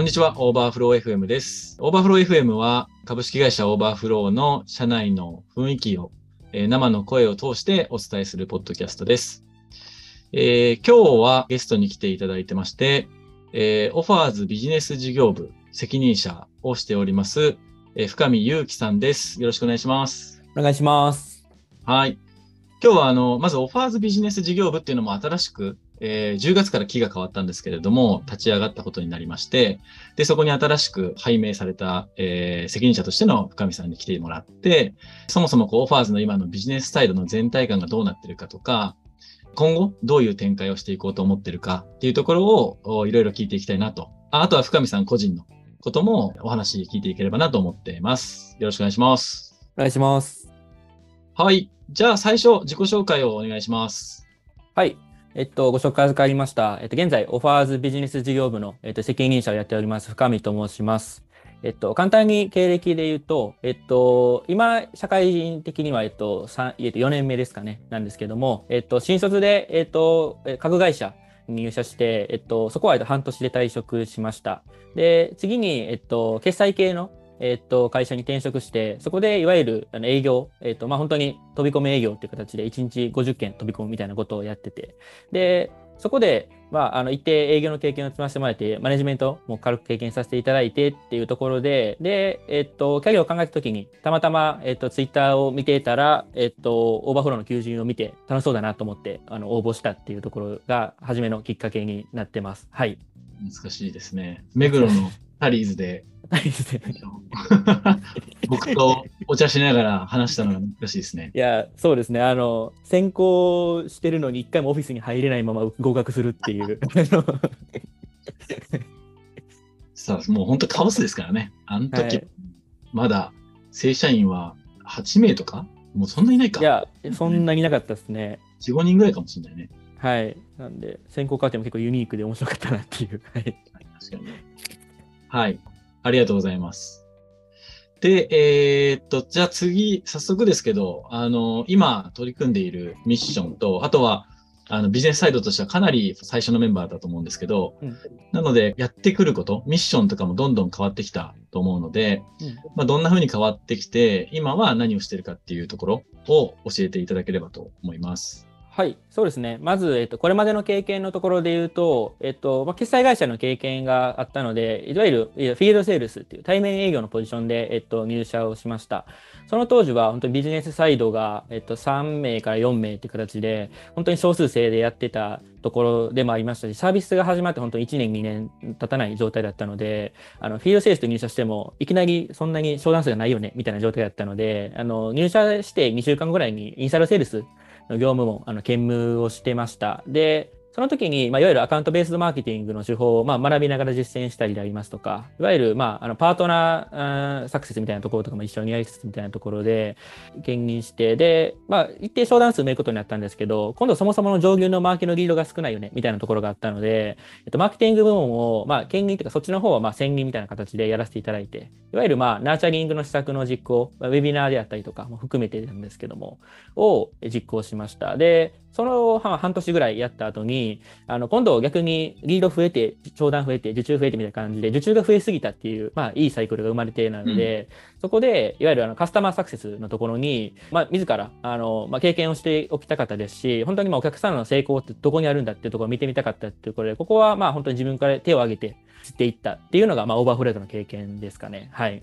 こんにちは、 overflow FM です。オーバーフロー FM は株式会社 overflow の社内の雰囲気を、えー生の声を通してお伝えするポッドキャストです。えー今日はゲストに来ていただいてまして、えーオファーズビジネス事業部責任者をしております、えー深見祐樹さんです。よろしくお願いします。お願いします。はい。今日は、あの、まず、オファーズビジネス事業部っていうのも新しく、えー10月から期が変わったんですけれども、立ち上がったことになりまして、で、そこに新しく拝命された、えー責任者としての深見さんに来てもらって、そもそもこう、オファーズの今のビジネスサイドの全体感がどうなってるかとか、今後どういう展開をしていこうと思ってるかっていうところをおいろいろ聞いていきたいなと。ああとは深見さん個人のこともお話聞いていければなと思っています。よろしくお願いします。お願いします。はい。じゃあ最初、自己紹介をお願いします。はい。えっと、ご紹介預かりました。えっと、現在、オファーズビジネス事業部の、えっと、責任者をやっております、深見と申します。えっと、簡単に経歴で言うと、えっと、今、社会人的には、えっと、三えっと、4年目ですかね、なんですけども、えっと、新卒で、えっと、え家具会社に入社して、えっと、そこはえっと半年で退職しました。で、次に、えっと、決済系の、えっと、会社に転職して、そこでいわゆるあの営業、えっと、まあ、本当に飛び込み営業っていう形で1日50件飛び込むみたいなことをやってて、で、そこで、まあ、あの、一定営業の経験を積ませてもらえて、マネジメントも軽く経験させていただいてっていうところで、で、えっと、キャリアを考えたときに、たまたま、えっと、ツイッターを見ていたら、えっと、オーバーフローの求人を見て楽しそうだなと思って、あの、応募したっていうところが、初めのきっかけになってます。はい。難しいですね。目黒のタリーズではいですね僕とお茶しながら話したのが難しいですね。いや、そうですね。あの、専攻してるのに一回もオフィスに入れないまま合格するっていう。さあ、もう本当カオスですからね。あの時、はいまだ正社員は8名とか？もうそんなにいないか。いや、そんなになかったですね。4、5人ぐらいかもしれないね。はい。なんで、先行過程も結構ユニークで面白かったなっていう。はい。確かにね。はい。ありがとうございます。で、えーっと、じゃあ次、早速ですけど、あの、今取り組んでいるミッションと、あとは、あの、ビジネスサイドとしてはかなり最初のメンバーだと思うんですけど、うんなので、やってくること、ミッションとかもどんどん変わってきたと思うので、うんまあ、どんな風に変わってきて、今は何をしてるかっていうところを教えていただければと思います。はい、そうですね。まず、えっと、これまでの経験のところで言うと、えっと、まあ、決済会社の経験があったので、いわゆるフィールドセールスっていう対面営業のポジションで、えっと、入社をしました。その当時は本当にビジネスサイドが、えっと、3名から4名っていう形で、本当に少数制でやってたところでもありましたし、サービスが始まって本当に1年、2年経たない状態だったので、あの、フィールドセールスと入社しても、いきなりそんなに商談数がないよね、みたいな状態だったので、あの、入社して2週間ぐらいにインサイドセールスの業務もあの兼務をしてました。で、その時に、まあ、いわゆるアカウントベースドマーケティングの手法を、まあ、学びながら実践したりでありますとか、いわゆる、まあ、あのパートナーサクセスみたいなところとかも一緒にやりつつみたいなところで兼任して、で、まあ、一定商談数埋めることになったんですけど、今度そもそもの上級のマーケのリードが少ないよね、みたいなところがあったので、えっと、マーケティング部門を、まあ、兼任というか、そっちの方は、まあ、専任みたいな形でやらせていただいて、いわゆる、まあ、ナーチャリングの施策の実行、まあウェビナーであったりとかも含めてなんですけども、を実行しました。で、その半半年ぐらいやった後に、あの、今度逆にリード増えて、商談増えて、受注増えてみたいな感じで、受注が増えすぎたっていう、まあ、いいサイクルが生まれてなので、そこで、いわゆるあのカスタマーサクセスのところに、まあ、自ら、あの、まあ、経験をしておきたかったですし、本当にまあお客さんの成功ってどこにあるんだっていうところを見てみたかったっていうところで、ここはまあ本当に自分から手を挙げて知っていったっていうのが、まあ、オーバーフレードの経験ですかね。はい。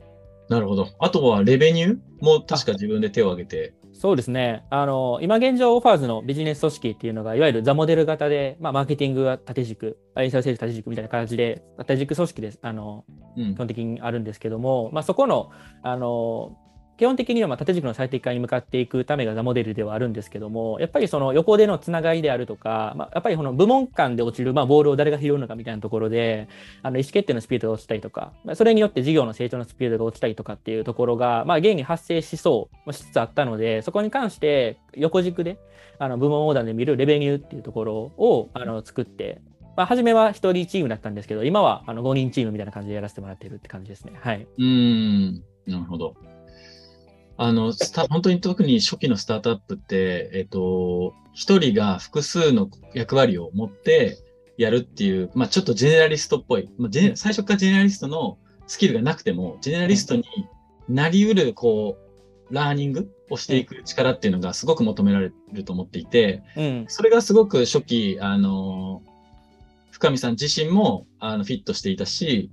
なるほど。あとは、レベニューも確か自分で手を挙げて。そうですね。あの、今現状、オファーズのビジネス組織っていうのが、いわゆるザモデル型で、まあ、マーケティングが縦軸、インサイドセールス縦軸みたいな形で、縦軸組織です。あの、うん基本的にあるんですけども、まあ、そこの、あの、基本的にはまあ縦軸の最適化に向かっていくためがザモデルではあるんですけども、やっぱりその横でのつながりであるとか、まあ、やっぱりこの部門間で落ちるまあボールを誰が拾うのかみたいなところで、あの意思決定のスピードが落ちたりとか、それによって事業の成長のスピードが落ちたりとかっていうところが、まあ、現に発生しそう、しつつあったので、そこに関して横軸であの部門横断で見るレベニューっていうところをあの作って、まあ、初めは1人チームだったんですけど、今はあの5人チームみたいな感じでやらせてもらっているって感じですね。はい。うん、なるほど。あの、スタ本当に特に初期のスタートアップって、えっと、一人が複数の役割を持って、やるっていう、まあ、ちょっとジェネラリストっぽい、まあ、ジェネ最初からジェネラリストのスキルがなくても、ジェネラリストになりうる、こう、ラーニングをしていく力っていうのがすごく求められると思っていて、うん。それがすごく初期、あの、深見さん自身もあのフィットしていたし、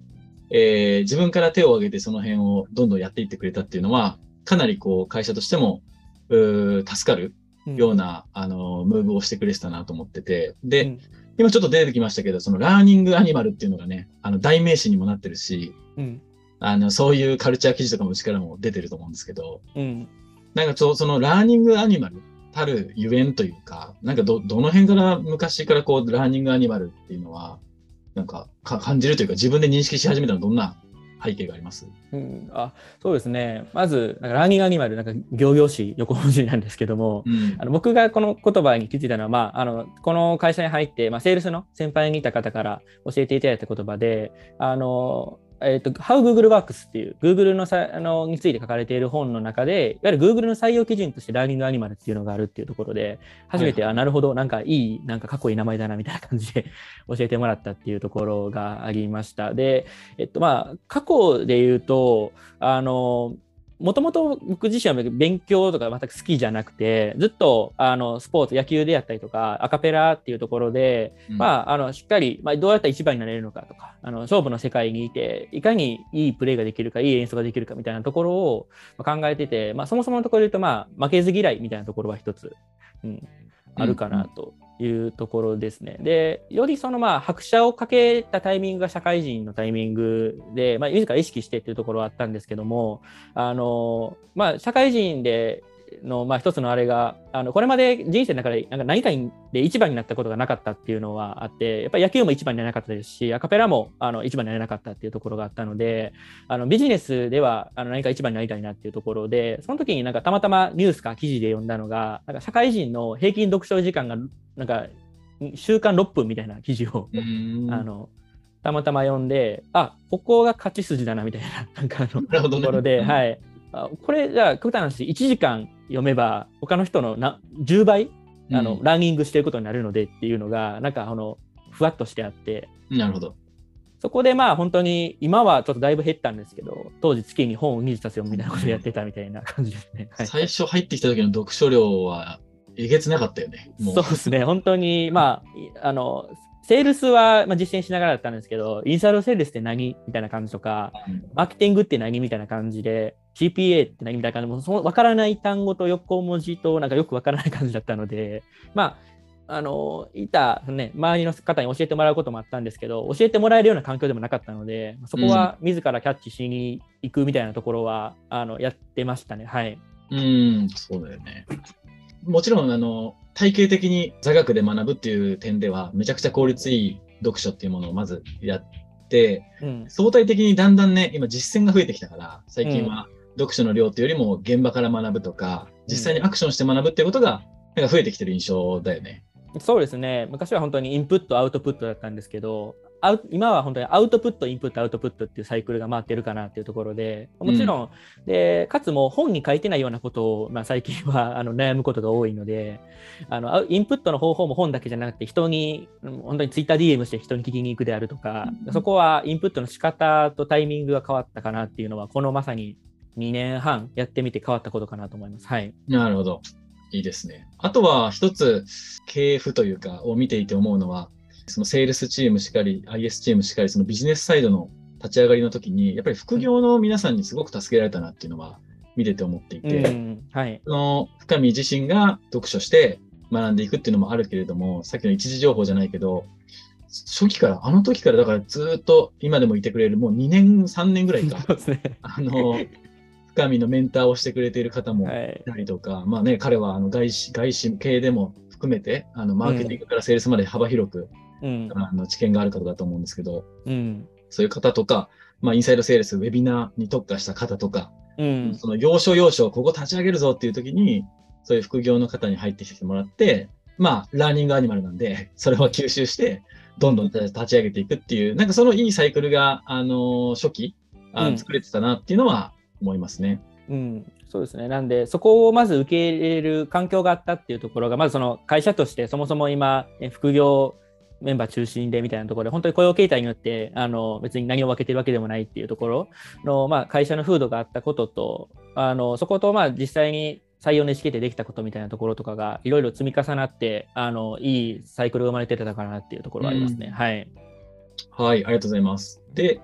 えー自分から手を挙げてその辺をどんどんやっていってくれたっていうのは、かなりこう会社としても、助かるうんような、あの、ムーブをしてくれてたなと思ってて、で、うん今ちょっと出てきましたけど、そのラーニングアニマルっていうのがね、あの代名詞にもなってるし、うん。あの、そういうカルチャー記事とかもうちからも出てると思うんですけど、うん。なんかちょそのラーニングアニマルたるゆえんというか、なんかど、どの辺から昔からこう、ラーニングアニマルっていうのは、なんかか感じるというか、自分で認識し始めたのはどんな背景があります。うん、あそうですね。まず、なんかラーニングアニマル、なんか行々しい横文字なんですけども、うん。あの僕がこの言葉に気づいたのは、まあ、あのこの会社に入って、まあ、セールスの先輩にいた方から教えていただいた言葉で、あのえっと How Google Works っていう Google のさあのについて書かれている本の中で、いわゆる Google の採用基準としてラーニングアニマルっていうのがあるっていうところで、初めて、はいはいあなるほど、なんかいい、なんかかっこいい名前だなみたいな感じで 教えてもらったっていうところがありました。で、えっとまあ、過去で言うと、あのもともと僕自身は勉強とか全く好きじゃなくて、ずっとあのスポーツ、野球であったりとか、アカペラっていうところで、うん。まあ、あのしっかり、まあ、どうやったら一番になれるのかとか、あの勝負の世界にいて、いかにいいプレーができるか、いい演奏ができるかみたいなところをまあ考えてて、まあ、そもそものところで言うと、まあ、負けず嫌いみたいなところは一つ、うん、あるかなというところですね。で、よりそのまあ拍車をかけたタイミングが社会人のタイミングで、まあ、自ら意識してっていうところはあったんですけども、あのまあ、社会人での、まあ、一つのあれが、あのこれまで人生の中でなんか何かで一番になったことがなかったっていうのはあって、やっぱり野球も一番になれなかったですし、アカペラもあの一番になれなかったっていうところがあったので、あのビジネスではあの何か一番になりたいなっていうところで、その時になんかたまたまニュースか記事で読んだのが、なんか社会人の平均読書時間がなんか週間6分みたいな記事を、うんあのたまたま読んで、あここが勝ち筋だなみたいな、なんかあの。ところで、い。はい、あこれじゃあ極端な話1時間読めば他の人のな10倍あの、ランニングしてることになるのでっていうのがなんかあのふわっとしてあって。なるほど。そこでまあ本当に今はちょっとだいぶ減ったんですけど当時月に本を2冊読むみたいなことをやってたみたいな 感じですね。はい。最初入ってきた時の読書量はえげつなかったよね。もそうですね、本当に、まあ、いあの、セールスはまあ実践しながらだったんですけど、インサイドセールスって何？みたいな感じとか、うん。マーケティングって何？みたいな感じで、GPA って何みたいな感じで、もうその分からない単語と横文字となんかよく分からない感じだったので、まあ、あの、いた、ね、周りの方に教えてもらうこともあったんですけど、教えてもらえるような環境でもなかったので、そこは自らキャッチしに行くみたいなところは、あのやってましたね。はい。うん、そうだよね。もちろん、あの、体系的に座学で学ぶっていう点では、めちゃくちゃ効率いい読書っていうものをまずやって、うん。相対的にだんだんね、今実践が増えてきたから、最近は読書の量っていうよりも現場から学ぶとか、実際にアクションして学ぶっていうことが、なんか増えてきてる印象だよね。そうですね。昔は本当にインプット、アウトプットだったんですけど、今は本当にアウトプット、インプット、アウトプットっていうサイクルが回ってるかなっていうところで、もちろん、でかつもう本に書いてないようなことを、まあ、最近はあの悩むことが多いのであの、インプットの方法も本だけじゃなくて、人に、うん本当にツイッター DM して人に聞きに行くであるとか、うんそこはインプットの仕方とタイミングが変わったかなっていうのは、このまさに2年半やってみて変わったことかなと思います。はい。なるほど。いいですね。あとは一つ、系譜というか、を見ていて思うのは、そのセールスチームしかり、IS チームしかり、そのビジネスサイドの立ち上がりの時に、やっぱり副業の皆さんにすごく助けられたなっていうのは見てて思っていて、うん、はい。その深見自身が読書して学んでいくっていうのもあるけれども、さっきの一時情報じゃないけど、初期から、あの時からだからずっと今でもいてくれる、もう2年、3年ぐらいか、そうですね。あの、深見のメンターをしてくれている方もはいい。たりとか、まあね、彼はあの外資、外資系でも含めて、あのマーケティングからセールスまで幅広く、うん。あの知見がある方だと思うんですけど、うん。そういう方とか、まあ、インサイドセールス、ウェビナーに特化した方とか、うん。その要所要所、ここ立ち上げるぞっていう時に、そういう副業の方に入ってきてもらって、まあ、ラーニングアニマルなんで、それを吸収して、どんどん立ち上げていくっていう、なんかそのいいサイクルが、あの初期あうん作れてたなっていうのは思いますね。うん、そうですね。なんで、そこをまず受け入れる環境があったっていうところが、まずその会社としてそもそも今、え副業メンバー中心でみたいなところで、本当に雇用形態によってあの別に何を分けてるわけでもないっていうところの、まあ、会社の風土があったことと、あのそことまあ実際に採用の意思決定できたことみたいなところとかがいろいろ積み重なってあのいいサイクルが生まれてたかなっていうところはありますね。うん、はい。はい、ありがとうございます。で、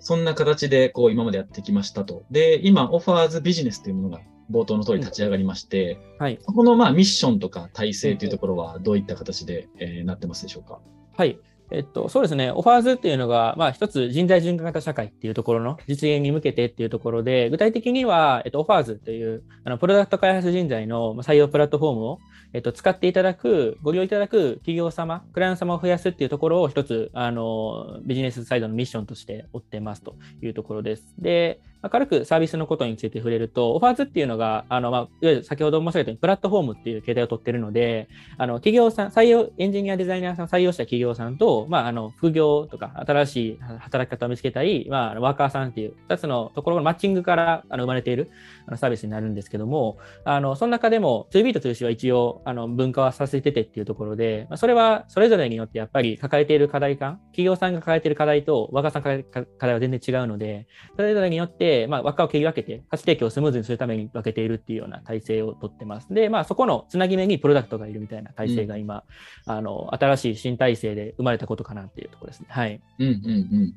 そんな形でこう今までやってきましたと。で、今、オファーズビジネスというものが冒頭の通り立ち上がりまして、うん、はい、そこのまあミッションとか体制というところはどういった形で、えー、なってますでしょうか？はい。えっと、そうですね、オファーズっていうのが、まあ、一つ人材循環型社会っていうところの実現に向けてっていうところで、具体的には、えっと、オファーズという、あの、プロダクト開発人材の採用プラットフォームを、えっと、使っていただく、ご利用いただく企業様、クライアント様を増やすっていうところを一つ、あの、ビジネスサイドのミッションとして追ってますというところです。で、軽くサービスのことについて触れると、オファーズっていうのが、あのまあ、いわゆる先ほど申し上げたように、プラットフォームっていう形態を取ってるので、あの企業さん、採用、エンジニア、デザイナーさん採用した企業さんと、まあ、あの副業とか、新しい働き方を見つけたい、まあ、ワーカーさんっていう2つのところのマッチングからあの生まれているあのサービスになるんですけども、あのその中でも 2B と 2C は一応あの分化はさせててっていうところで、まあ、それはそれぞれによってやっぱり抱えている課題感、企業さんが抱えている課題とワーカーさんが抱えている課題は全然違うので、それぞれによって、まあ、ワーカーを切り分けて、価値提供をスムーズにするために分けているっていうような体制をとってます。で、まあ、そこのつなぎ目にプロダクトがいるみたいな体制が今、うん、あの新しい新体制で生まれたことかなっていうところですね。はい。うんうん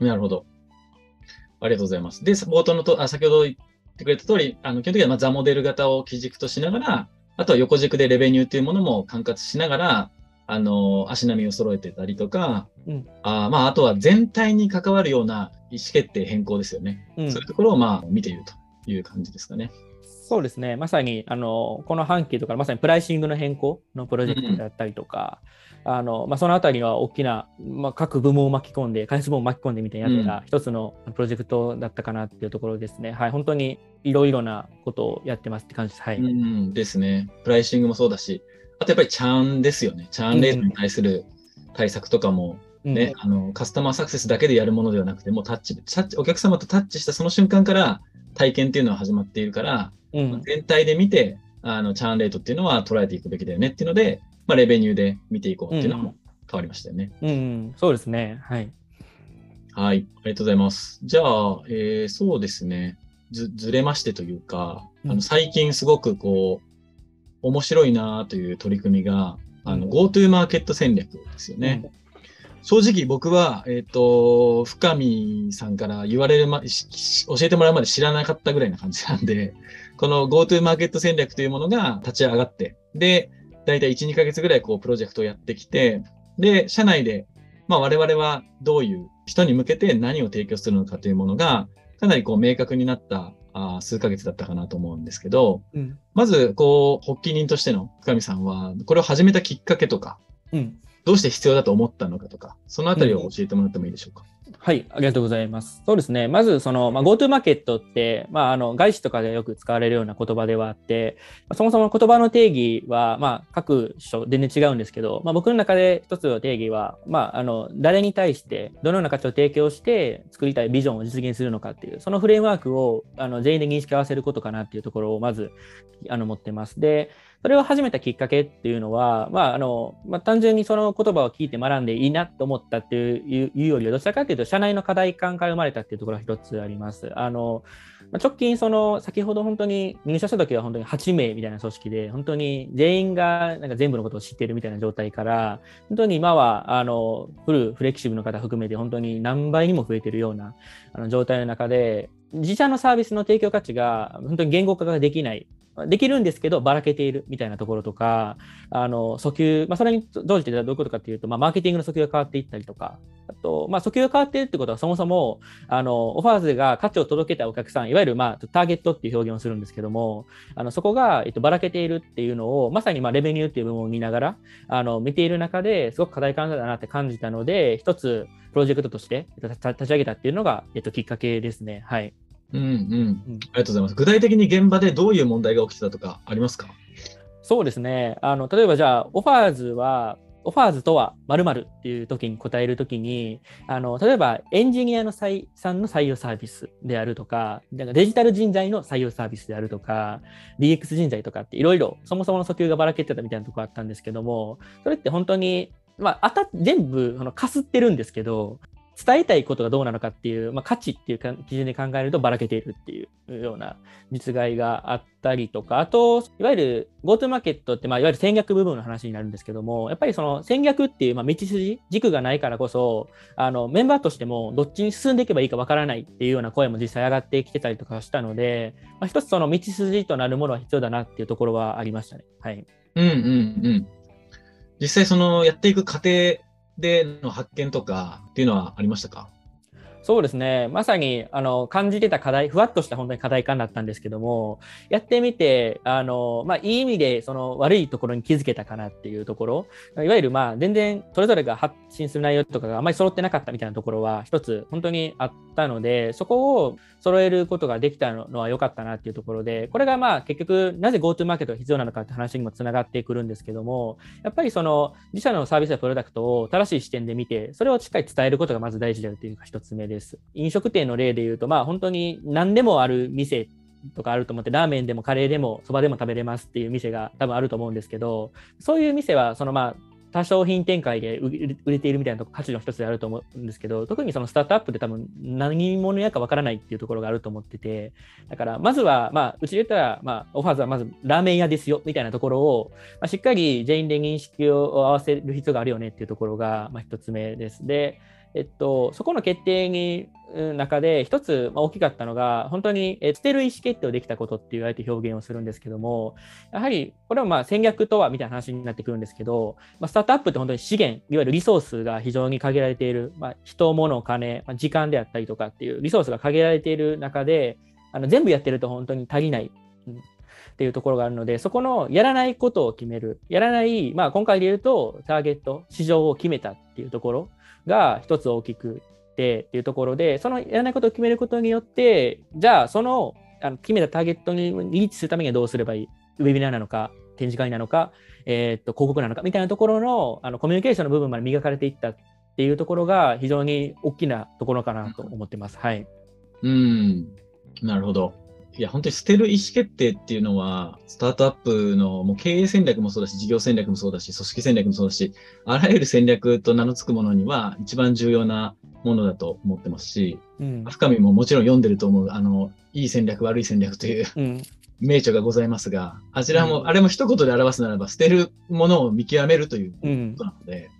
うん。なるほど。ありがとうございます。で、冒頭のと、あ先ほど言ってくれた通り、あの基本的にはまあザモデル型を基軸としながら、あとは横軸でレベニューというものも管轄しながら、あの足並みを揃えてたりとか、うん、あまあ、あとは全体に関わるような意思決定変更ですよね。うん、そういうところをまあ見ているという感じですかね。そうですね、まさにあのこの半期とか、まさにプライシングの変更のプロジェクトだったりとか、うん、あのまあ、そのあたりは大きな、まあ、各部門を巻き込んで、開発部門を巻き込んでみたいなやつが一つのプロジェクトだったかなっていうところですね。はい、本当にいろいろなことをやってますって感じです。はい、うんですね。プライシングもそうだし、あとやっぱりチャーンですよね。チャーンレートに対する対策とかも、ね、うん、あのカスタマーサクセスだけでやるものではなくて、もうタッチ、タッチお客様とタッチしたその瞬間から体験っていうのは始まっているから、うん、全体で見て、あのチャーンレートっていうのは捉えていくべきだよねっていうので、まあ、レベニューで見ていこうっていうのも変わりましたよね。うん、うん、そうですね。はい。はい、ありがとうございます。じゃあ、えー、そうですねず、ずれましてというか、あの最近すごくこう、面白いなという取り組みが、あの、GoTo マーケット戦略ですよね。うん正直僕は、えっ、ー、と、深見さんから言われるま、教えてもらうまで知らなかったぐらいな感じなんで、この GoTo マーケット戦略というものが立ち上がって、で、だいたい1、2ヶ月ぐらいこうプロジェクトをやってきて、で、社内で、まあ我々はどういう人に向けて何を提供するのかというものが、かなりこう明確になったあ数ヶ月だったかなと思うんですけど、うん、まず、こう、発起人としての深見さんは、これを始めたきっかけとか、うん、どうして必要だと思ったのかとか、そのあたりを教えてもらってもいいでしょうか？はい、ありがとうございます。そうですね、まずその、まあ、GoTo マーケットって、まあ、あの外資とかでよく使われるような言葉ではあって、そもそも言葉の定義は、まあ、各所全然違うんですけど、まあ、僕の中で一つの定義は、まあ、あの誰に対してどのような価値を提供して作りたいビジョンを実現するのかっていう、そのフレームワークをあの全員で認識合わせることかなっていうところをまずあの持ってます。で、それを始めたきっかけっていうのは、まああのまあ、単純にその言葉を聞いて学んでいいなと思ったっていうよりは、どちらかというと、社内の課題感から生まれたっていうところが一つあります。あの直近、その先ほど本当に入社した時は本当に8名みたいな組織で、本当に全員がなんか全部のことを知っているみたいな状態から、本当に今はあのフルフレキシブルの方含めて、本当に何倍にも増えているようなあの状態の中で、自社のサービスの提供価値が本当に言語化ができないできるんですけど、ばらけているみたいなところとか、あの訴求、まあ、それに同時でどういうことかっていうと、まあ、マーケティングの訴求が変わっていったりとか、あと、まあ、訴求が変わっているってことは、そもそもあのオファーズが価値を届けたお客さん、いわゆる、まあ、ターゲットっていう表現をするんですけども、あのそこが、えっと、ばらけているっていうのを、まさに、まあ、レベニューっていう部分を見ながらあの見ている中ですごく課題感だなって感じたので、一つプロジェクトとして立ち上げたっていうのが、えっと、きっかけですね。はい。うんうん。ありがとうございます。具体的に現場でどういう問題が起きてたとかありますか？そうですね。あの例えばじゃあ、オファーズは、オファーズとは〇〇っていう時に答える時に、あの例えばエンジニアのさんの採用サービスであるとか、なんかデジタル人材の採用サービスであるとか、DX 人材とかっていろいろそもそもの訴求がばらけてたみたいなとこあったんですけども、それって本当にまあ、あた全部あのかすってるんですけど、伝えたいことがどうなのかっていう、まあ、価値っていう基準で考えるとばらけているっていうような実害があったりとか、あと、いわゆる GoTo マーケットって、まあ、いわゆる戦略部分の話になるんですけども、やっぱりその戦略っていう、まあ、道筋、軸がないからこそ、あのメンバーとしてもどっちに進んでいけばいいかわからないっていうような声も実際上がってきてたりとかしたので、まあ、一つその道筋となるものは必要だなっていうところはありましたね。はい。うんうんうん。実際そのやっていく過程での発見とかっていうのはありましたか？そうですね。まさに、あの、感じてた課題、ふわっとした本当に課題感だったんですけども、やってみて、あの、まあ、いい意味で、その悪いところに気づけたかなっていうところ、いわゆる、まあ、全然、それぞれが発信する内容とかがあまり揃ってなかったみたいなところは、一つ、本当にあったので、そこを揃えることができたのは良かったなっていうところで、これがまあ、結局、なぜ GoTo マーケットが必要なのかって話にもつながってくるんですけども、やっぱりその、自社のサービスやプロダクトを正しい視点で見て、それをしっかり伝えることがまず大事であるというのが一つ目でです。飲食店の例で言うと、まあ本当に何でもある店とかあると思って、ラーメンでもカレーでもそばでも食べれますっていう店が多分あると思うんですけど、そういう店は、そのまあ、多商品展開で売れているみたいなと価値の一つであると思うんですけど、特にそのスタートアップで多分何者やかわからないっていうところがあると思ってて、だからまずは、まあ、うちで言ったら、まあ、オファーズはまずラーメン屋ですよみたいなところを、まあ、しっかり全員で認識を合わせる必要があるよねっていうところが、まあ、一つ目です。で、えっと、そこの決定に中で一つ大きかったのが本当に捨てる意思決定をできたことっていうあえて表現をするんですけどもやはりこれはまあ戦略とはみたいな話になってくるんですけど、まあ、スタートアップって本当に資源いわゆるリソースが非常に限られている、まあ、人物金、まあ、時間であったりとかっていうリソースが限られている中であの全部やってると本当に足りない。っていうところがあるので、そこのやらないことを決める、やらない、まあ、今回で言うと、ターゲット、市場を決めたっていうところが一つ大きくてっていうところで、そのやらないことを決めることによって、じゃあそのあの決めたターゲットにリーチするためにはどうすればいい？ウェビナーなのか、展示会なのか、えー、っと広告なのかみたいなところのあのコミュニケーションの部分まで磨かれていったっていうところが非常に大きなところかなと思ってます。はい。うん、なるほど。いや、本当に捨てる意思決定っていうのは、スタートアップのもう経営戦略もそうだし、事業戦略もそうだし、組織戦略もそうだし、あらゆる戦略と名の付くものには一番重要なものだと思ってますし、うん、深見ももちろん読んでると思う、あの、いい戦略、悪い戦略という、うん、名著がございますが、あちらも、うん、あれも一言で表すならば、捨てるものを見極めるということなので、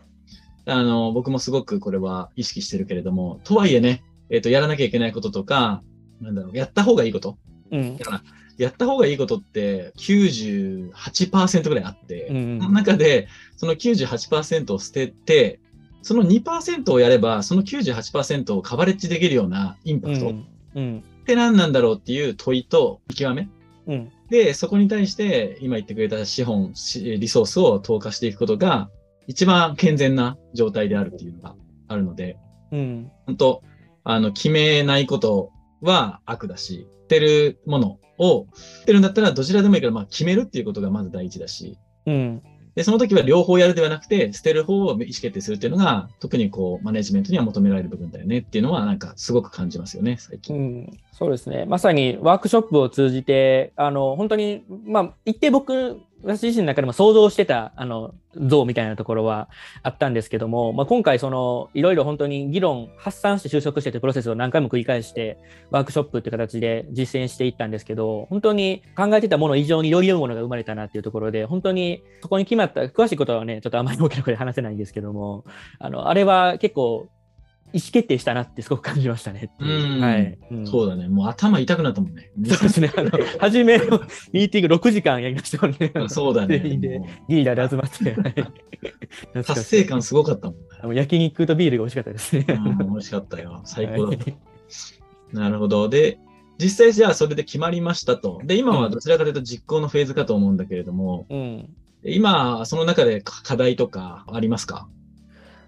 あの、僕もすごくこれは意識してるけれども、とはいえね、えっ、ー、と、やらなきゃいけないこととか、なんだろう、やった方がいいこと、うん、やった方がいいことって98%ぐらいあって、うん、その中でその98%を捨てて、その2%をやれば、その98%をカバレッジできるようなインパクト、うん。うん、って何なんだろうっていう問いと見極め、うん、で、そこに対して今言ってくれた資本、リソースを投下していくことが一番健全な状態であるっていうのがあるので、うん、本当あの、決めないことは悪だし、ってるものを、ってるんだったらどちらでもいいから、まあ決めるっていうことがまず第一だし、うん。で、その時は両方やるではなくて、捨てる方を意思決定するっていうのが、特にこう、マネジメントには求められる部分だよねっていうのは、なんかすごく感じますよね、最近。うん、そうですね。まさにワークショップを通じて、あの、本当に、まあ、一定僕私自身の中でも想像してたあの像みたいなところはあったんですけども、まあ、今回そのいろいろ本当に議論発散して就職してというプロセスを何回も繰り返してワークショップっていう形で実践していったんですけど本当に考えてたもの以上により良いものが生まれたなっていうところで本当にそこに決まった詳しいことはねちょっとあまり大きな声で話せないんですけどもあのあれは結構意思決定したなってすごく感じましたね。はい、うん、そうだね。もう頭痛くなったもんね。そうですね。あの、初めのミーティング6時間やりましたもんね。そうだね。でリーダーで集まって。は い、達成感すごかったもん、ね。も焼肉とビールが美味しかったですね。うん、美味しかったよ。最高だった。はい、なるほど。で、実際じゃあそれで決まりましたと。で、今はどちらかというと実行のフェーズかと思うんだけれども、うん、今、その中で課題とかありますか？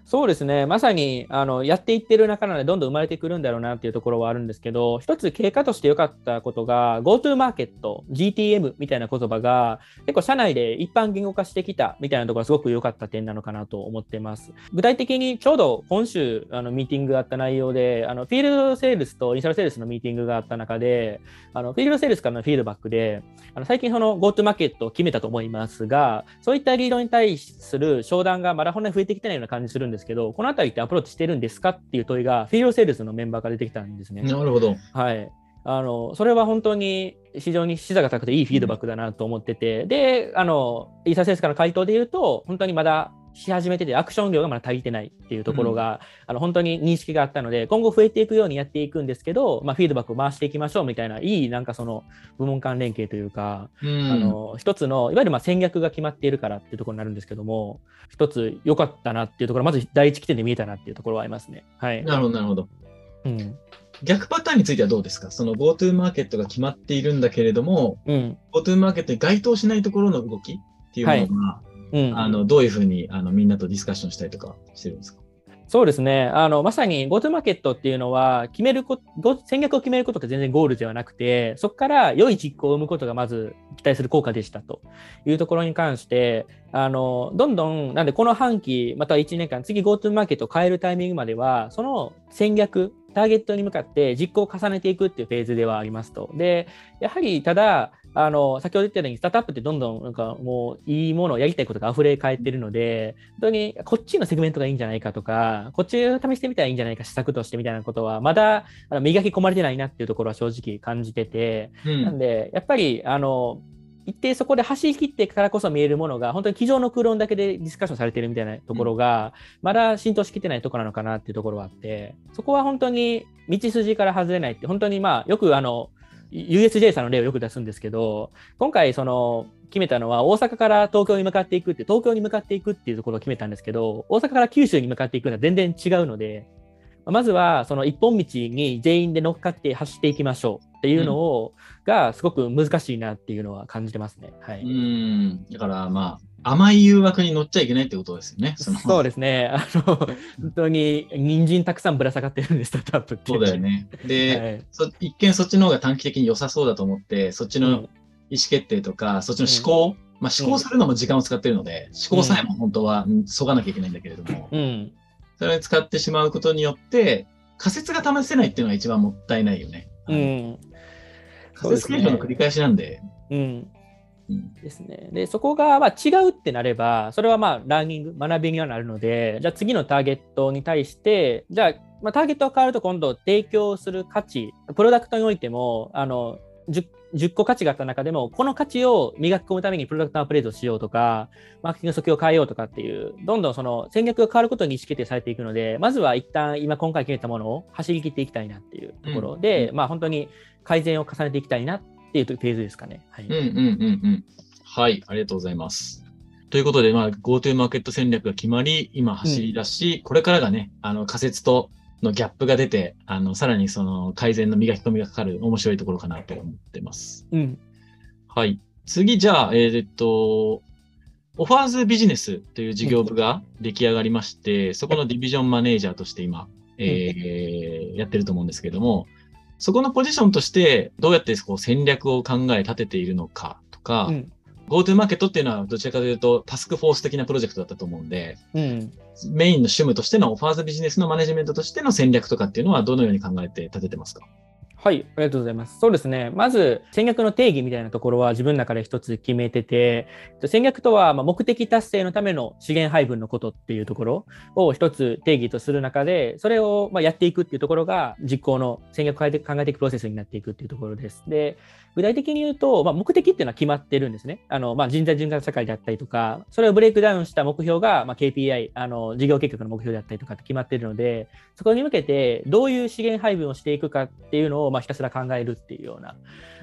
そうですね、まさにあのやっていってる中なので、どんどん生まれてくるんだろうなっていうところはあるんですけど、一つ経過として良かったことが、GoTo マーケット、GTM みたいな言葉が、結構社内で一般言語化してきたみたいなところはすごく良かった点なのかなと思ってます。具体的にちょうど今週あのミーティングがあった内容で、あのフィールドセールスとインスタルセールスのミーティングがあった中で、あのフィールドセールスからのフィードバックで、あの最近その GoTo マーケットを決めたと思いますが、そういったリードに対する商談がまだほんの増えてきてないような感じするんですけど、このあたりってアプローチしてるんですかっていう問いが、フィールドセールスのメンバーから出てきたんですね。なるほど。はい。あのそれは本当に非常に視座が高くていいフィードバックだなと思ってて、うん、で、あの、イーサーセンスからの回答で言うと、本当にまだし始めてて、アクション量がまだ足りてないっていうところが、うん、あの本当に認識があったので、今後増えていくようにやっていくんですけど、まあ、フィードバックを回していきましょうみたいな、いいなんかその部門間連携というか、うん、あの一つの、いわゆるまあ戦略が決まっているからっていうところになるんですけども、一つ良かったなっていうところ、まず第一起点で見えたなっていうところはありますね。はい、なるほど、なるほど。うん。逆パターンについてはどうですか？その GoTo マーケットが決まっているんだけれども、うん、GoTo マーケットに該当しないところの動きっていうのが、はいうん、あのどういうふうにあのみんなとディスカッションしたりとかしてるんですか？そうですね。あのまさに GoTo マーケットっていうのは決めるこ戦略を決めることって全然ゴールではなくてそこから良い実行を生むことがまず期待する効果でしたというところに関してあのどんどんなんでこの半期または1年間次 GoTo マーケットを変えるタイミングまではその戦略ターゲットに向かって実行を重ねていくっていうフェーズではありますと。で、やはりただ、あの先ほど言ったように、スタートアップってどんどんなんかもういいものをやりたいことが溢れ返ってるので、本当にこっちのセグメントがいいんじゃないかとか、こっちを試してみたらいいんじゃないか、施策としてみたいなことは、まだあの磨き込まれてないなっていうところは正直感じてて、うん、なんで、やっぱり、あの、一定そこで走り切ってからこそ見えるものが、本当に机上の空論だけでディスカッションされてるみたいなところが、まだ浸透しきってないところなのかなっていうところはあって、そこは本当に道筋から外れないって、本当にまあ、よくあの、USJ さんの例をよく出すんですけど、今回、その、決めたのは、大阪から東京に向かっていくって、東京に向かっていくっていうところを決めたんですけど、大阪から九州に向かっていくのは全然違うので、まずは、その一本道に全員で乗っかって走っていきましょうっていうのを、うん、が、すごく難しいなっていうのは感じてますね。はい。うん。だから、まあ、甘い誘惑に乗っちゃいけないってことですよね。そ そうですね。あの、本当に、人参たくさんぶら下がってるんです、スタートアップって。そうだよね。で、はい、そ一見そっちの方が短期的に良さそうだと思って、そっちの意思決定とか、うん、そっちの思考、うん、まあ思考するのも時間を使ってるので、思考さえも本当はそがなきゃいけないんだけれども、うん、それを使ってしまうことによって、仮説が試せないっていうのが一番もったいないよね。うん。仮説検証の繰り返しなんで。うん。ですね。で、そこがまあ違うってなれば、それはまあラーニング、学びにはなるので、じゃあ次のターゲットに対して、じゃあ、まあ、ターゲットが変わると今度提供する価値、プロダクトにおいても、あの、10, 10個価値があった中でも、この価値を磨き込むためにプロダクトアップデートしようとか、マーケティング訴求を変えようとかっていう、どんどんその戦略が変わることに意思決定されていくので、まずは一旦今今回決めたものを走り切っていきたいなっていうところで、うん、まあ本当に改善を重ねていきたいなっていうフェーズですかね。はい。うんうんうんうん。はい、ありがとうございます。ということで、まあ、GoTo マーケット戦略が決まり、今走り出し、うん、これからがね、あの仮説とのギャップが出て、あの、さらにその改善の磨き込みがかかる面白いところかなと思ってます。うん。はい。次、じゃあ、えー、っと、オファーズビジネスという事業部が出来上がりまして、そこのディビジョンマネージャーとして今、えー、やってると思うんですけども、そこのポジションとしてどうやってこう戦略を考え立てているのかとか、うん、GoTo マーケットっていうのはどちらかというとタスクフォース的なプロジェクトだったと思うんで、うん、メインの趣味としてのオファーズビジネスのマネジメントとしての戦略とかっていうのはどのように考えて立ててますか？はい、ありがとうございます。そうですね。まず、戦略の定義みたいなところは自分の中で一つ決めてて、戦略とは目的達成のための資源配分のことっていうところを一つ定義とする中で、それをまやっていくっていうところが実行の戦略を変えて考えていくプロセスになっていくっていうところです。で、具体的に言うと、まあ、目的っていうのは決まってるんですね。あのまあ、人材循環社会であったりとか、それをブレイクダウンした目標が、まあ、KPI、あの事業計画の目標であったりとかって決まってるので、そこに向けてどういう資源配分をしていくかっていうのを、まあ、ひたすら考えるっていうような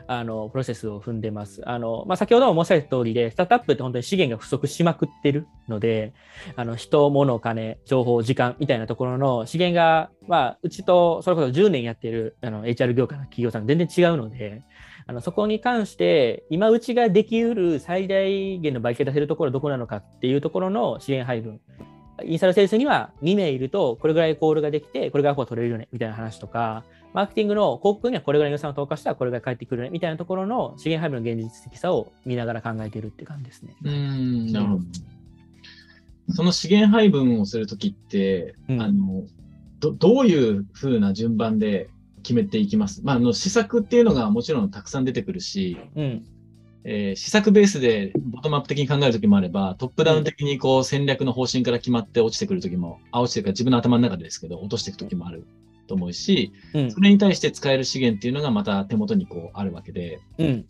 あのプロセスを踏んでます。あのまあ、先ほども申し上げた通りで、スタートアップって本当に資源が不足しまくってるので、あの人、物、金、情報、時間みたいなところの資源が、まあ、うちとそれこそ10年やってるあの HR 業界の企業さん全然違うので、あのそこに関して今うちができうる最大限の売却出せるところどこなのかっていうところの資源配分インスタルセールスには2名いると、これぐらいコールができて、これぐらいアポが取れるよね、みたいな話とか、マーケティングの広告にはこれぐらいの予算を投下したらこれぐらい返ってくるね、みたいなところの資源配分の現実的さを見ながら考えているって感じですね。うん、なるほど。その資源配分をするときって、うんあのど、どういうふうな順番で決めていきます？まあ、あの、施策っていうのがもちろんたくさん出てくるし、うん。えー施策ベースでボトムアップ的に考えるときもあれば、トップダウン的にこう戦略の方針から決まって落ちてくるときも、あ、落ちてるか自分の頭の中でですけど、落としていくときもあると思うし、うんそ。れに対して使える資源っていうのがまた手元にこうあるわけで、うん。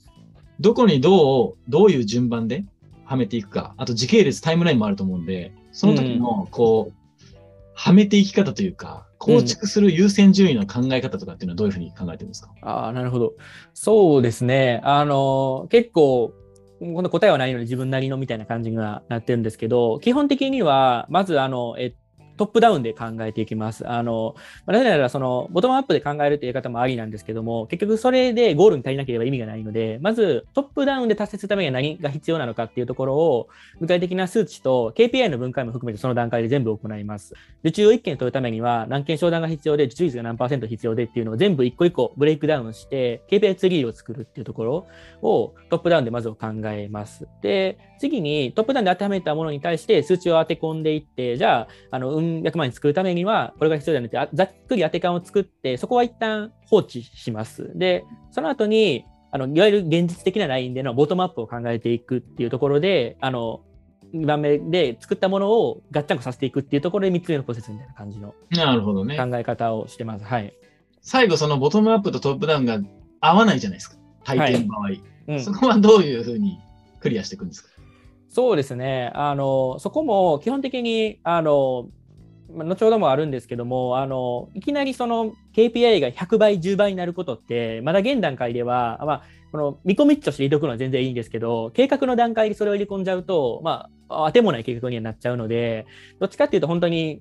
どこにどう、どういう順番ではめていくか、あと時系列、タイムラインもあると思うんで、その時の、こう、はめていき方というか、構築する優先順位の考え方とかっていうのはどういうふうに考えてるんですか、ああ、なるほど。そうですね。あの、結構、この答えはないので自分なりのみたいな感じにはなってるんですけど、基本的には、まず、あの、えトップダウンで考えていきます。あの、なぜなら、その、ボトムアップで考えるという言い方もありなんですけども、結局それでゴールに足りなければ意味がないので、まず、トップダウンで達成するためには何が必要なのかっていうところを、具体的な数値と KPI の分解も含めてその段階で全部行います。受注を1件取るためには、何件商談が必要で、受注率が何パーセント必要でっていうのを全部一個一個ブレイクダウンして、KPI ツリーを作るっていうところを、トップダウンでまず考えます。で、次に、トップダウンで当てはめたものに対して数値を当て込んでいって、じゃあ、あの、運300万円作るためには、これが必要だよねって、ざっくり当て感を作って、そこは一旦放置します。で、その後に、あのいわゆる現実的なラインでのボトムアップを考えていくっていうところで、あの2番目で作ったものをガッチャンコさせていくっていうところで3つ目のプロセスみたいな感じの考え方をしてます。ね、はい、最後、そのボトムアップとトップダウンが合わないじゃないですか、体験の場合、はい。うん、そこはどういうふうにクリアしていくんですか？そうですね。あのそこも基本的にあのまあ後ほどもあるんですけども、あの、いきなりその KPI が100倍、10倍になることって、まだ現段階では、まあ、この見込みとして入れておくのは全然いいんですけど、計画の段階でそれを入れ込んじゃうと、まあ、当てもない計画にはなっちゃうので、どっちかっていうと本当に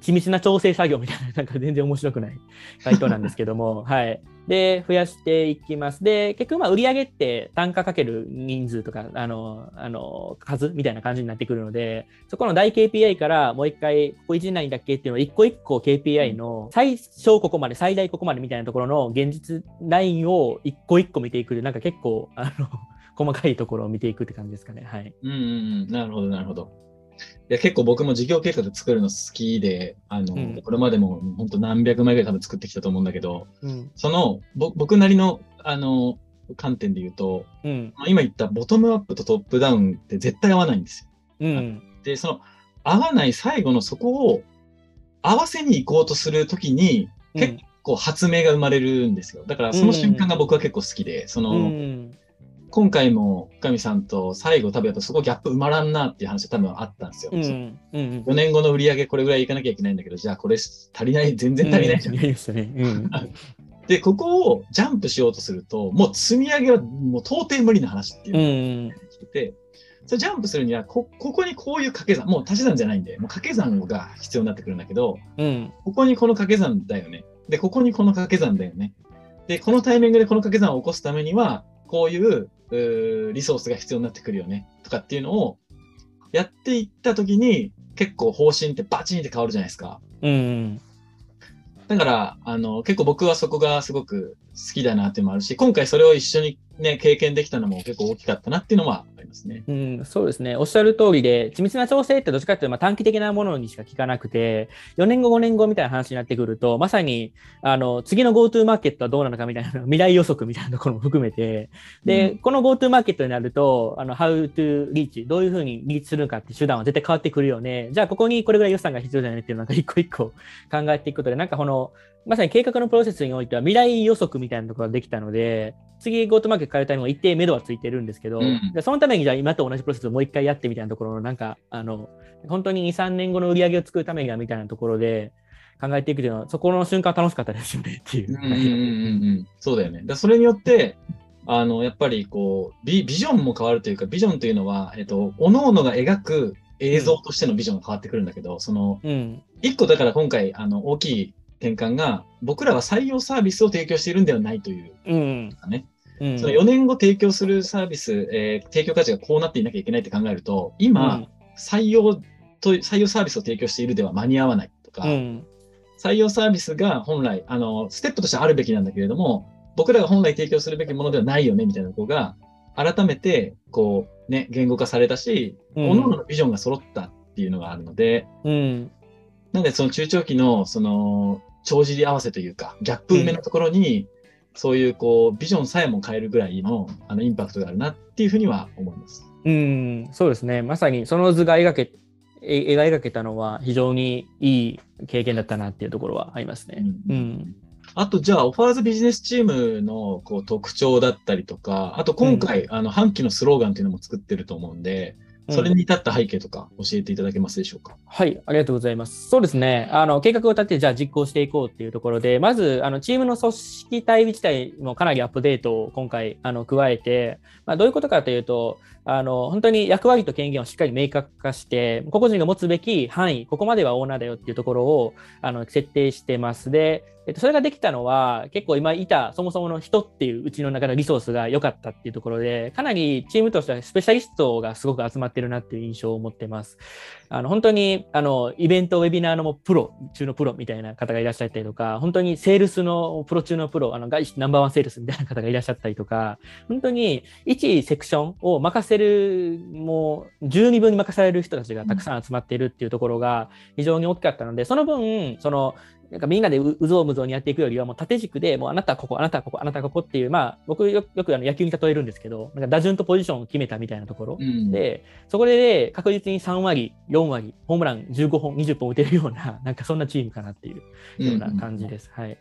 緻密な調整作業みたいな、なんか全然面白くない 回答なんですけども、はい。で、増やしていきます。で、結局、まあ、売上って単価かける人数とか、あの、あの、数みたいな感じになってくるので、そこの大 KPI からもう一回、ここ1年内だっけっていうのを一個一個 KPI の最小ここまで、最大ここまでみたいなところの現実ラインを一個一個見ていくで、なんか結構、あの、細かいところを見ていくって感じですかね。はい。うんうんうん。なるほど、なるほど。いや結構僕も事業計画作るの好きで、あの、うんこれまでも本当何百枚ぐらい多分作ってきたと思うんだけど、うん。その、ぼ僕なりの、あの、観点で言うと、うん。まあ今言ったボトムアップとトップダウンって絶対合わないんですよ。うん。で、その、合わない最後のそこを合わせに行こうとするときに、結構発明が生まれるんですよ。だからその瞬間が僕は結構好きで、その、うん。今回も深見さんと最後多分やっぱそこギャップ埋まらんなっていう話が多分あったんですよ。うん。うん。うん。4年後の売り上げこれぐらいいかなきゃいけないんだけど、じゃあこれ足りない、全然足りないじゃん。やりましたね。うん。で、ここをジャンプしようとすると、もう積み上げはもう到底無理な話っていううのそれジャンプするにはこ、ここにこういう掛け算、もう足し算じゃないんで、もう掛け算が必要になってくるんだけど、うん。ここにこの掛け算だよね。で、ここにこの掛け算だよね。で、このタイミングでこの掛け算を起こすためには、こういうリソースが必要になってくるよね。とかっていうのをやっていったときに、結構方針ってバチンって変わるじゃないですか。うん。だから、あの、結構僕はそこがすごく好きだなっていうのもあるし、今回それを一緒にね、経験できたのも結構大きかったなっていうのはありますね。うん、そうですね。おっしゃる通りで、緻密な調整ってどっちかっていうとまあ短期的なものにしか効かなくて、4年後、5年後みたいな話になってくると、まさに、あの、次の GoTo マーケットはどうなのかみたいな、未来予測みたいなところも含めて、で、うんこの GoTo マーケットになると、あの、How to reach、どういうふうにリーチするのかって手段は絶対変わってくるよね。じゃあ、ここにこれぐらい予算が必要だよねっていうのをなんか一個一個考えていくことで、なんかこの、まさに計画のプロセスにおいては未来予測みたいなところができたので、次 GoTo マーケット変えるためにも一定目処はついてるんですけど、うんでそのためにじゃあ今と同じプロセスをもう一回やってみたいなところのなんか、あの、本当に2、3年後の売り上げを作るためにはみたいなところで考えていくというのは、そこの瞬間楽しかったですよねっていう。うんうんうんうん。そうだよね。だそれによって、あの、やっぱりこう、ビビジョンも変わるというか、ビジョンというのは、えっと、各々が描く映像としてのビジョンが変わってくるんだけど、その、うん。一個だから今回、あの、大きい転換が、僕らは採用サービスを提供しているんではないといううん。かね。うん。その4年後提供するサービス、えー提供価値がこうなっていなきゃいけないって考えると、今、採用と採用サービスを提供しているでは間に合わないとか、うん。採用サービスが本来、あの、ステップとしてあるべきなんだけれども、僕らが本来提供するべきものではないよね、みたいな子が、改めて、こう、ね、言語化されたし、うん各々のビジョンが揃ったっていうのがあるので、うん。なんでその中長期の、その、帳尻合わせというか、ギャップ埋めのところに、そういう、こう、ビジョンさえも変えるぐらいの、あの、インパクトがあるなっていうふうには思います。うん、そうですね。まさにその図が描け、え描けたのは非常にいい経験だったなっていうところはありますね。うん。あと、じゃあ、オファーズビジネスチームのこう特徴だったりとか、あと今回、あの、半期のスローガンっていうのも作ってると思うんで、それに至った背景とか教えていただけますでしょうか？はい、ありがとうございます。そうですね。あの、計画を立てて、じゃあ実行していこうっていうところで、まず、あの、チームの組織体自体もかなりアップデートを今回、あの、加えて、まあ、どういうことかというと、あの、本当に役割と権限をしっかり明確化して、個々人が持つべき範囲、ここまではオーナーだよっていうところを、あの、設定してます。で、えっと、それができたのは、結構今いた、そもそもの人っていううちの中のリソースが良かったっていうところで、かなりチームとしてはスペシャリストがすごく集まってるなっていう印象を持ってます。あの本当にあのイベント、ウェビナーのもプロ中のプロみたいな方がいらっしゃったりとか、本当にセールスのプロ中のプロ、あの外資ナンバーワンセールスみたいな方がいらっしゃったりとか、本当に1セクションを任せる、もう十二分に任される人たちがたくさん集まっているっていうところが非常に大きかったので、その分、そのなんかみんなでううぞうむぞうにやっていくよりは、もう縦軸で、もうあなたはここ、あなたはここ、あなたはここっていう、まあ、僕よよくあの野球に例えるんですけど、なんか打順とポジションを決めたみたいなところ。うん、で、そこで確実に3割、4割、ホームラン15本、20本打てるような、なんかそんなチームかなっていうような感じです。はい。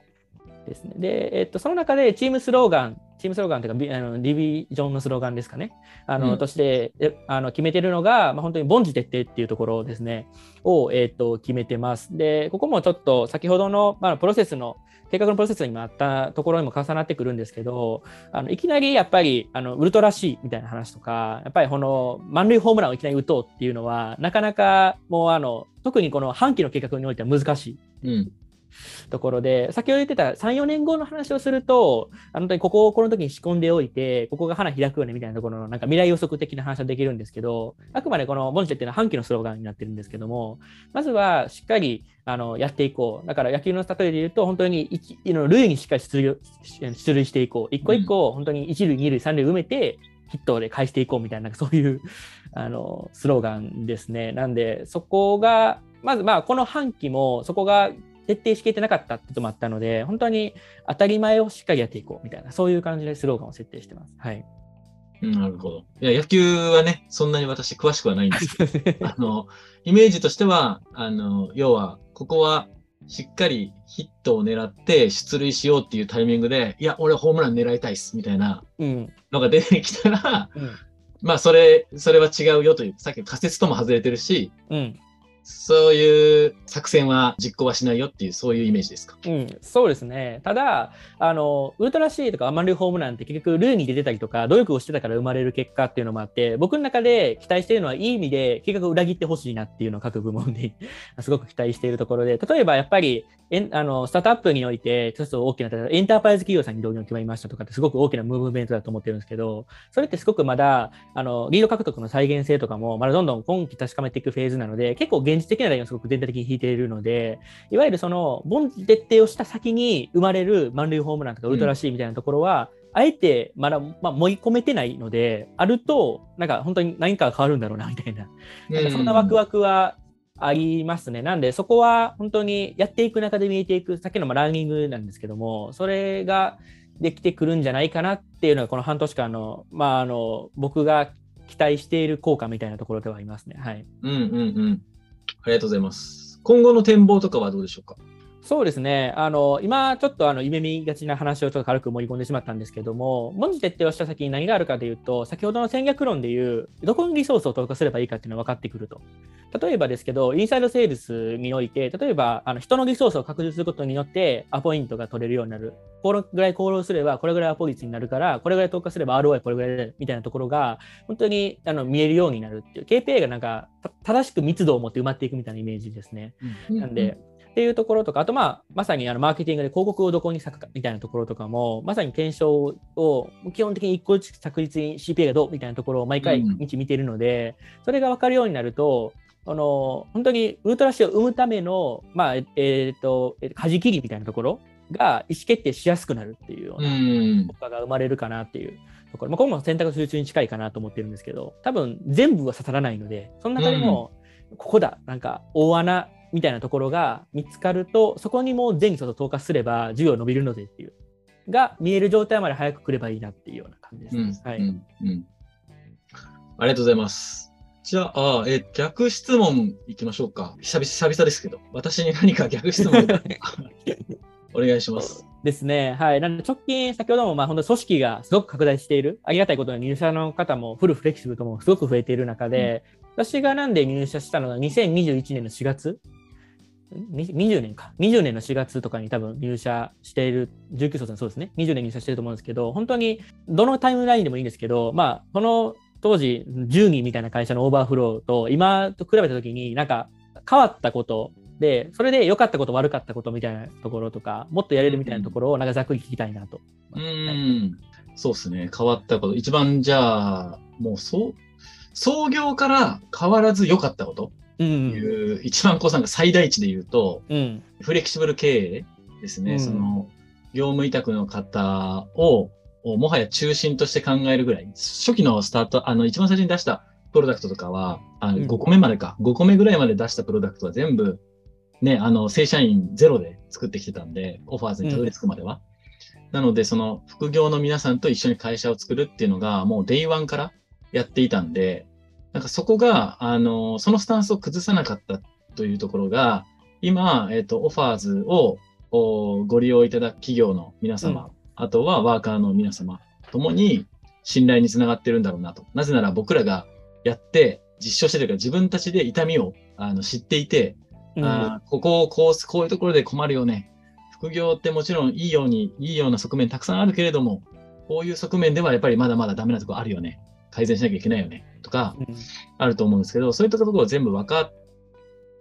ですね。で、えっと、その中でチームスローガン、チームスローガンというかビ、あのディビジョンのスローガンですかね。あの、うんとして、えあの決めてるのが、まあ、本当に凡事徹底っていうところですね、を、えっと、決めてます。で、ここもちょっと先ほどの、まあ、プロセスの、計画のプロセスにもあったところにも重なってくるんですけど、あのいきなりやっぱりあのウルトラ C みたいな話とか、やっぱりこの満塁ホームランをいきなり打とうっていうのは、なかなかもうあの、特にこの半期の計画においては難しい。うん。ところで、先ほど言ってた3、4年後の話をすると、あの本当にここをこの時に仕込んでおいて、ここが花開くよねみたいなところのなんか未来予測的な話はできるんですけど、あくまでこのボンチェっていうのは半期のスローガンになってるんですけども、まずはしっかりあのやっていこう。だから野球の例えで言うと、本当に一の塁にしっかり出塁出塁していこう。一個一個、本当に一塁、二塁、三塁埋めて、ヒットで返していこうみたいな、そういうあのスローガンですね。なんで、そこが、まずまあ、この半期も、そこが徹底しきれてなかったってこともあったので、本当に当たり前をしっかりやっていこうみたいな、そういう感じでスローガンを設定してます。はい。うんなるほど。いや、野球はね、そんなに私詳しくはないんですけど、あの、イメージとしては、あの、要は、ここはしっかりヒットを狙って出塁しようっていうタイミングで、いや、俺ホームラン狙いたいっす、みたいなうん。のが出てきたら、うん。まあ、それ、それは違うよという、さっきの仮説とも外れてるし、うん。そういう作戦は実行はしないよっていう、そういうイメージですか？うん、そうですね。ただ、あの、ウルトラ C とか満塁ホームランって結局、ルーに出てたりとか、努力をしてたから生まれる結果っていうのもあって、僕の中で期待しているのは、いい意味で、計画を裏切ってほしいなっていうのを各部門で すごく期待しているところで、例えばやっぱり、エンあのスタートアップにおいて、一つ大きな、エンタープライズ企業さんに導入が決まりましたとかって、すごく大きなムーブメントだと思ってるんですけど、それってすごくまだ、あの、リード獲得の再現性とかも、まだどんどん今期確かめていくフェーズなので、結構現実的なラインをすごく全体的に引いているので、いわゆるその、凡事徹底をした先に生まれる満塁ホームランとかウルトラ C みたいなところは、あえてまだ、まあ、盛り込めてないので、あると、なんか本当に何かが変わるんだろうな、みたいな。なんかそんなワクワクはありますね。なんで、そこは本当にやっていく中で見えていく、さっきのまあラーニングなんですけども、それができてくるんじゃないかなっていうのが、この半年間の、まあ、あの、僕が期待している効果みたいなところではありますね。はい。うんうんうん。ありがとうございます。今後の展望とかはどうでしょうか？そうですね。あの、今、ちょっとあの、夢見がちな話をちょっと軽く盛り込んでしまったんですけども、文字徹底をした先に何があるかというと、先ほどの戦略論でいう、どこにリソースを投下すればいいかっていうのが分かってくると。例えばですけど、インサイドセールスにおいて、例えば、あの人のリソースを拡充することによって、アポイントが取れるようになる。これぐらい行動すれば、これぐらいアポ率になるから、これぐらい投下すれば ROI これぐらいだみたいなところが、本当にあの見えるようになるっていう、KPI がなんか、た正しく密度を持って埋まっていくみたいなイメージですね。なんで、っていうところとか、あとまあ、まさにあのマーケティングで広告をどこに咲くかみたいなところとかも、まさに検証を基本的に一個ずつ着実に CPA がどうみたいなところを毎回うん。日見ているので、それが分かるようになると、あの本当にウルトラ C を生むための、まあええー、と舵切りみたいなところが意思決定しやすくなるっていうような効果が生まれるかなっていうところ、まあ、ここも選択集中に近いかなと思ってるんですけど多分全部は刺さらないのでその中でもここだ、なんか大穴みたいなところが見つかるとそこにもう全外投下すれば授業伸びるのでっていうが見える状態まで早く来ればいいなっていうような感じです、はい、うんうん、ありがとうございます。じゃあ、え逆質問いきましょうか。久々久々ですけど、私に何か逆質問？お願いします。ですね。はい。なので、直近、先ほども、まあ、本当組織がすごく拡大している、ありがたいことに入社の方もフルフレキシブルともすごく増えている中で、うん、私がなんで入社したのが2021年の4月20年か。20年の4月とかに多分入社している、19歳そうですね。20年入社してると思うんですけど、本当にどのタイムラインでもいいんですけど、まあ、この当時10人みたいな会社のオーバーフローと今と比べた時になんか変わったことでそれで良かったこと悪かったことみたいなところとかもっとやれるみたいなところをなんかざっくり聞きたいなと。うん、そうですね変わったこと一番じゃあもうそう創業から変わらず良かったこという、うん、一番こうさんが最大値で言うと、うん、フレキシブル経営ですね、うん、その業務委託の方ををもはや中心として考えるぐらい、初期のスタート、あの、一番最初に出したプロダクトとかは、あの5個目までか、5個目ぐらいまで出したプロダクトは全部、ね、あの、正社員ゼロで作ってきてたんで、オファーズにたどり着くまでは。うん、なので、その副業の皆さんと一緒に会社を作るっていうのが、もう Day1 からやっていたんで、なんかそこが、あの、そのスタンスを崩さなかったというところが、今、えっ、ー、と、オファーズをご利用いただく企業の皆様あとはワーカーの皆様ともに信頼につながってるんだろうなと。なぜなら僕らがやって実証してるから自分たちで痛みをあの知っていて、うん、あここをこうこういうところで困るよね。副業ってもちろんいいように、いいような側面たくさんあるけれども、こういう側面ではやっぱりまだまだダメなところあるよね。改善しなきゃいけないよね。とか、あると思うんですけど、そういったところを全部わか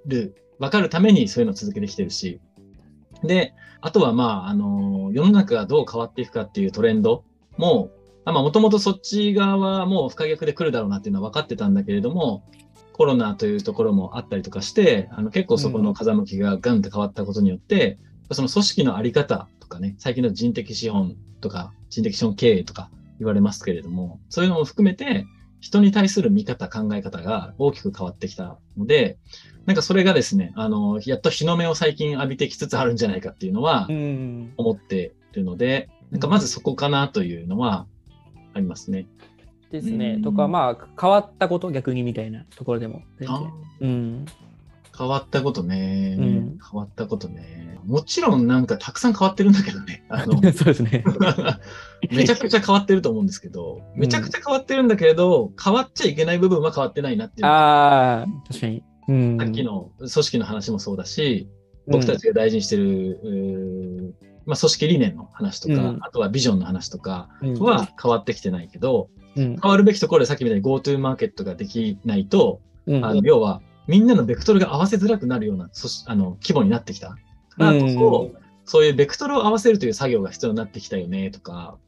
る、わかるためにそういうのを続けてきてるし、で、あとはまあ、あの、世の中がどう変わっていくかっていうトレンドも、まあ、もともとそっち側はもう不可逆で来るだろうなっていうのは分かってたんだけれども、コロナというところもあったりとかして、あの結構そこの風向きがガンと変わったことによって、うん、その組織のあり方とかね、最近の人的資本とか、人的資本経営とか言われますけれども、そういうのも含めて、人に対する見方、考え方が大きく変わってきたので、なんかそれがですね、あの、やっと日の目を最近浴びてきつつあるんじゃないかっていうのは思ってるので、なんかまずそこかなというのはありますね。ですね。とか、まあ、変わったこと逆にみたいなところでも。うん。変わったことね、うん、変わったことね。もちろんなんかたくさん変わってるんだけどね。あのそうですね。めちゃくちゃ変わってると思うんですけど、めちゃくちゃ変わってるんだけれど、変わっちゃいけない部分は変わってないなっていう。ああ、確かに。さっきの組織の話もそうだし、僕たちが大事にしてる、まあ、組織理念の話とか、うん、あとはビジョンの話とかは変わってきてないけど、うん、変わるべきところでさっきみたいに GoTo マーケットができないと、うん、あの要はみんなのベクトルが合わせづらくなるようなあの規模になってきた。からこそ、そういうベクトルを合わせるという作業が必要になってきたよねとか、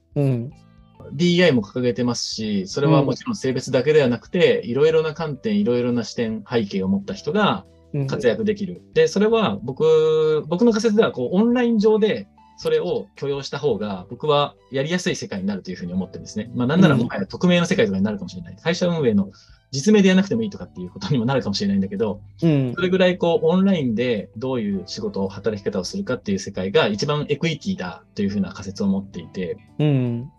DEI も掲げてますし、それはもちろん性別だけではなくて、いろいろな観点、いろいろな視点、背景を持った人が活躍できる。で、それは僕、僕の仮説では、こう、オンライン上でそれを許容した方が、僕はやりやすい世界になるというふうに思ってるんですね。まあ、なんならもはや匿名の世界とかになるかもしれない。会社運営の実名でやらなくてもいいとかっていうことにもなるかもしれないんだけど、うん、それぐらいこう、オンラインでどういう仕事を、働き方をするかっていう世界が一番エクイティだというふうな仮説を持っていて、うん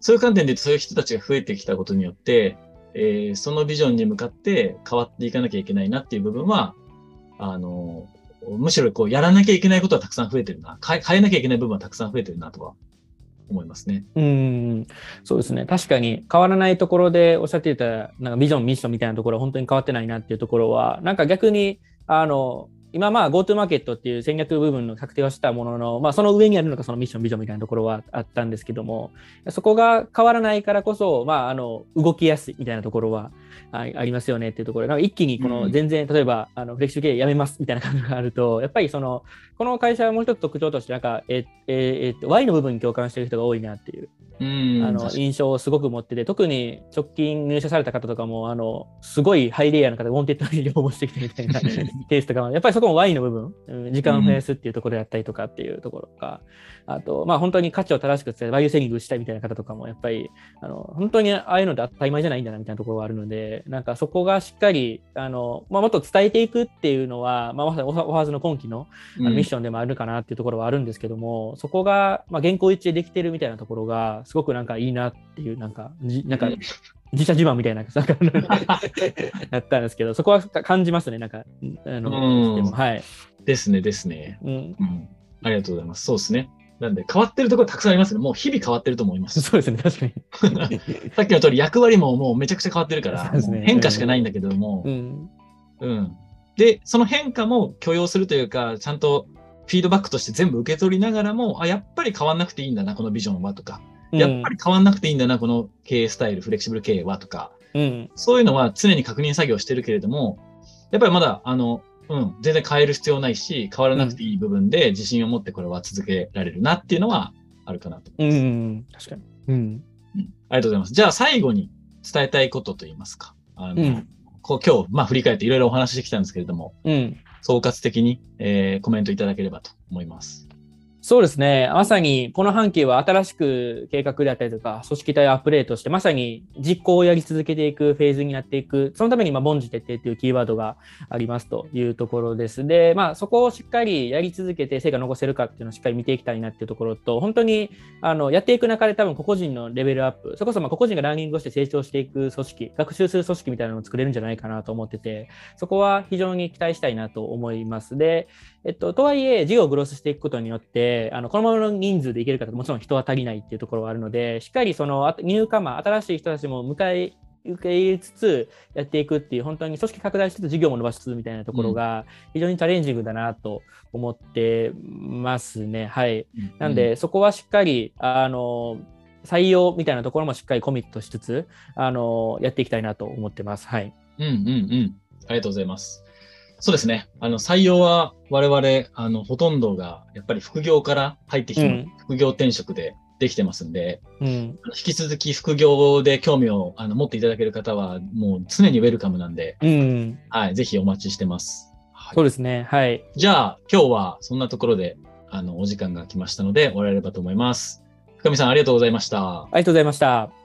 そういう観点でそういう人たちが増えてきたことによって、えー、そのビジョンに向かって変わっていかなきゃいけないなっていう部分は、あの、むしろこう、やらなきゃいけないことはたくさん増えてるな。変えなきゃいけない部分はたくさん増えてるなとは思いますね。うん、そうですね。確かに変わらないところでおっしゃっていた、なんかビジョン、ミッションみたいなところは本当に変わってないなっていうところは、なんか逆に、あの、今まあ GoTo マーケットっていう戦略部分の確定はしたものの、まあ、その上にあるのがそのミッションビジョンみたいなところはあったんですけどもそこが変わらないからこそ、まあ、あの動きやすいみたいなところはありますよねっていうところ。なんか一気にこの全然、例えばあのフレキシブル経営やめますみたいな感じがあるとやっぱりそのこの会社はもう一つ特徴としてなんかえええっと Y の部分に共感してる人が多いなっていう。うんあの印象をすごく持ってて、特に直近入社された方とかも、あのすごいハイレイヤーな方が Wantedly に応募してきてみたいな ケースとかも、やっぱりそこも Why の部分、うん。時間を増やすっていうところであったりとかっていうところとか、あと、まあ本当に価値を正しく伝える、バイオセーリングしたいみたいな方とかも、やっぱり、あの本当にああいうので当たり前じゃないんだなみたいなところがあるので、なんかそこがしっかり、あのまあ、もっと伝えていくっていうのは、まあ、まさにオファーズの今期のあのミッションでもあるかなっていうところはあるんですけども、そこが、まあ、原稿一致でできてるみたいなところが、すごくなんかいいなっていう、なんか、じなんかうん自社自慢みたいな、なんかやったんですけど、そこは感じますね、なんか、あの、はい。ですね、ですね。うん、うん。ありがとうございます。そうですね。なんで、変わってるところたくさんありますね。もう日々変わってると思います。そうですね、確かに。さっきの通り役割ももうめちゃくちゃ変わってるから、ね変化しかないんだけども、うん、うん。で、その変化も許容するというか、ちゃんとフィードバックとして全部受け取りながらも、あ、やっぱり変わんなくていいんだな、このビジョンはとか、やっぱり変わんなくていいんだな、この経営スタイル、フレキシブル経営はとか、うん、そういうのは常に確認作業してるけれども、やっぱりまだ、あの、うん、全然変える必要ないし、変わらなくていい部分で自信を持ってこれは続けられるなっていうのはあるかなと思ういます。ん、確かに。うん、ありがとうございます。じゃあ最後に伝えたいことといいますか。あのうんこう今日、まあ振り返っていろいろお話ししてきたんですけれども、うん。総括的に、えーコメントいただければと思います。そうですね。まさに、この半期は新しく計画であったりとか、組織体をアップデートして、まさに実行をやり続けていくフェーズになっていく、そのために、まあ、凡事徹底というキーワードがありますというところです。で、まあ、そこをしっかりやり続けて成果を残せるかっていうのをしっかり見ていきたいなっていうところと、本当に、あの、やっていく中で多分個々人のレベルアップ、それこそ、まあ、個々人がランニングをして成長していく組織、学習する組織みたいなのを作れるんじゃないかなと思ってて、そこは非常に期待したいなと思います。で、えっと、とはいえ、事業をグロスしていくことによって、あのこのままの人数でいけるかともちろん人は足りないっていうところはあるので、しっかりそのあニューカマー、新しい人たちも迎え受け入れつつやっていくっていう、本当に組織拡大しつつ事業も伸ばしつつみたいなところが、非常にチャレンジングだなと思ってますね。はい。なんで、そこはしっかり、あの、採用みたいなところもしっかりコミットしつつ、あの、やっていきたいなと思ってます。はい。うんうんうん。ありがとうございます。そうですね。あの、採用は我々、あの、ほとんどが、やっぱり副業から入ってきて、うん副業転職でできてますんで、うん。引き続き副業で興味をあの持っていただける方は、もう常にウェルカムなんで、うん。はい、ぜひお待ちしてます。はいそうですね。はい。じゃあ、今日はそんなところで、あの、お時間が来ましたので、終わられればと思います。深見さん、ありがとうございました。ありがとうございました。